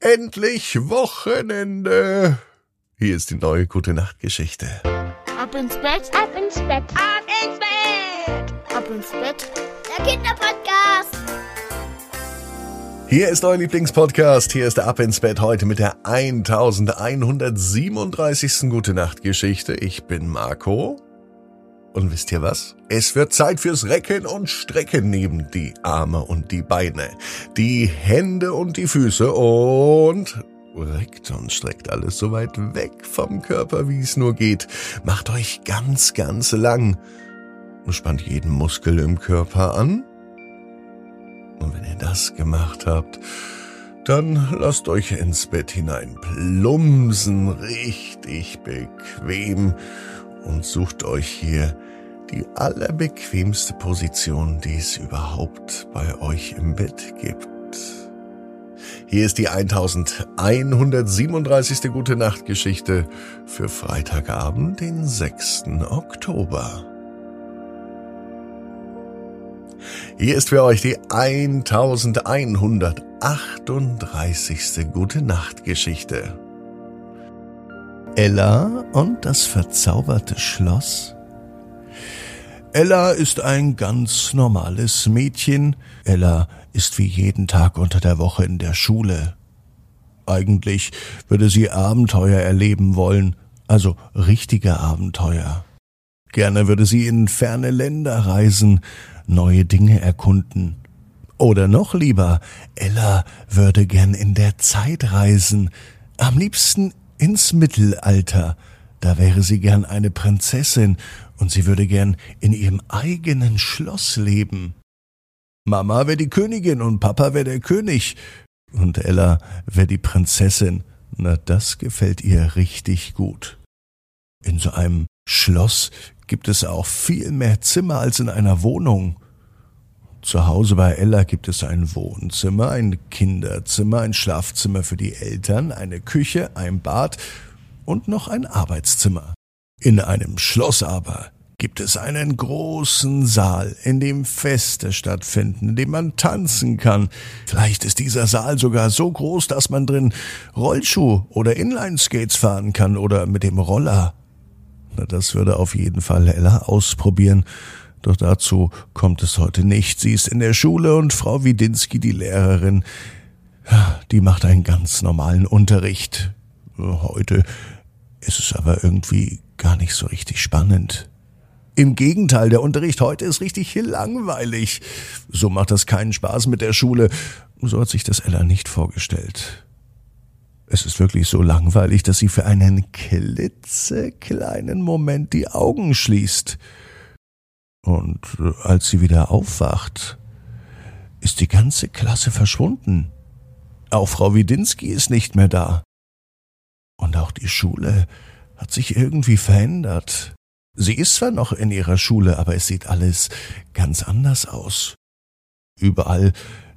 Endlich Wochenende. Hier ist die neue Gute Nacht Geschichte. Ab ins Bett, Ab ins Bett. ab ins Bett, ab ins Bett. Der Kinderpodcast. Hier ist euer Lieblingspodcast. Hier ist der Ab ins Bett heute mit der 1137. Gute Nacht Geschichte. Ich bin Marco. Und wisst ihr was? Es wird Zeit fürs Recken und Strecken neben die Arme und die Beine, die Hände und die Füße und reckt und streckt alles so weit weg vom Körper, wie es nur geht. Macht euch ganz, ganz lang und spannt jeden Muskel im Körper an. Und wenn ihr das gemacht habt, dann lasst euch ins Bett hinein plumsen, richtig bequem und sucht euch hier die allerbequemste Position, die es überhaupt bei euch im Bett gibt. Hier ist die 1137. Gute Nacht Geschichte für Freitagabend, den 6. Oktober. Hier ist für euch die 1138. Gute Nacht Geschichte. Ella und das verzauberte Schloss? Ella ist ein ganz normales Mädchen. Ella ist wie jeden Tag unter der Woche in der Schule. Eigentlich würde sie Abenteuer erleben wollen, also richtige Abenteuer. Gerne würde sie in ferne Länder reisen, neue Dinge erkunden. Oder noch lieber, Ella würde gern in der Zeit reisen, am liebsten ins Mittelalter. Da wäre sie gern eine Prinzessin und sie würde gern in ihrem eigenen Schloss leben. Mama wäre die Königin und Papa wäre der König und Ella wäre die Prinzessin. Na, das gefällt ihr richtig gut. In so einem Schloss gibt es auch viel mehr Zimmer als in einer Wohnung. Zu Hause bei Ella gibt es ein Wohnzimmer, ein Kinderzimmer, ein Schlafzimmer für die Eltern, eine Küche, ein Bad und noch ein Arbeitszimmer. In einem Schloss aber gibt es einen großen Saal, in dem Feste stattfinden, in dem man tanzen kann. Vielleicht ist dieser Saal sogar so groß, dass man drin Rollschuh oder Inlineskates fahren kann oder mit dem Roller. Na, das würde auf jeden Fall Ella ausprobieren. Doch dazu kommt es heute nicht. Sie ist in der Schule und Frau Widinski, die Lehrerin, die macht einen ganz normalen Unterricht. Heute ist es aber irgendwie gar nicht so richtig spannend. Im Gegenteil, der Unterricht heute ist richtig langweilig. So macht das keinen Spaß mit der Schule. So hat sich das Ella nicht vorgestellt. Es ist wirklich so langweilig, dass sie für einen klitzekleinen Moment die Augen schließt. Und äh, als sie wieder aufwacht, ist die ganze Klasse verschwunden. Auch Frau Widinski ist nicht mehr da. Und auch die Schule hat sich irgendwie verändert. Sie ist zwar noch in ihrer Schule, aber es sieht alles ganz anders aus. Überall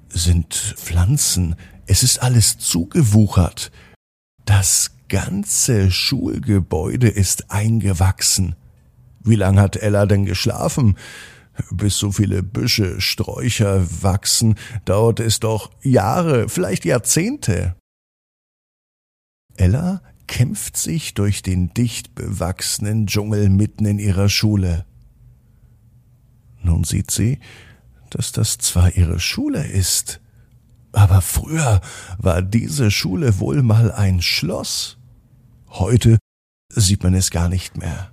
sind Pflanzen, es ist alles zugewuchert. Das ganze Schulgebäude ist eingewachsen. Wie lang hat Ella denn geschlafen? Bis so viele Büsche, Sträucher wachsen, dauert es doch Jahre, vielleicht Jahrzehnte. Ella kämpft sich durch den dicht bewachsenen Dschungel mitten in ihrer Schule. Nun sieht sie, dass das zwar ihre Schule ist, aber früher war diese Schule wohl mal ein Schloss. Heute sieht man es gar nicht mehr.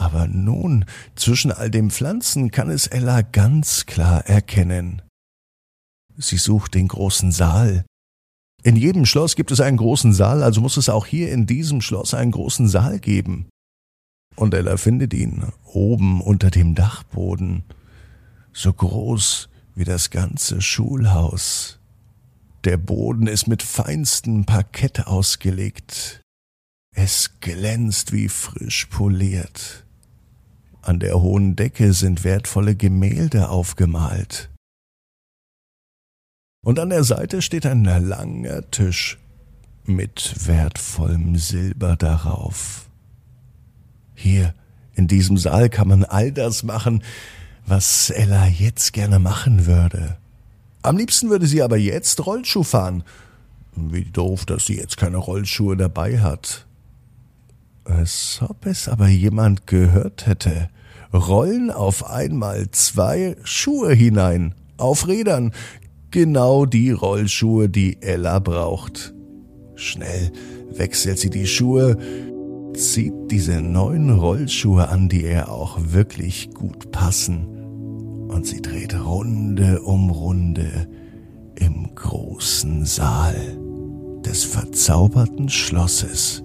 Aber nun, zwischen all den Pflanzen kann es Ella ganz klar erkennen. Sie sucht den großen Saal, in jedem Schloss gibt es einen großen Saal, also muss es auch hier in diesem Schloss einen großen Saal geben. Und Ella findet ihn oben unter dem Dachboden, so groß wie das ganze Schulhaus. Der Boden ist mit feinstem Parkett ausgelegt. Es glänzt wie frisch poliert. An der hohen Decke sind wertvolle Gemälde aufgemalt. Und an der Seite steht ein langer Tisch mit wertvollem Silber darauf. Hier, in diesem Saal kann man all das machen, was Ella jetzt gerne machen würde. Am liebsten würde sie aber jetzt Rollschuh fahren. Wie doof, dass sie jetzt keine Rollschuhe dabei hat. Als ob es aber jemand gehört hätte. Rollen auf einmal zwei Schuhe hinein, auf Rädern, genau die Rollschuhe, die Ella braucht. Schnell wechselt sie die Schuhe, zieht diese neuen Rollschuhe an, die ihr auch wirklich gut passen, und sie dreht Runde um Runde im großen Saal des verzauberten Schlosses,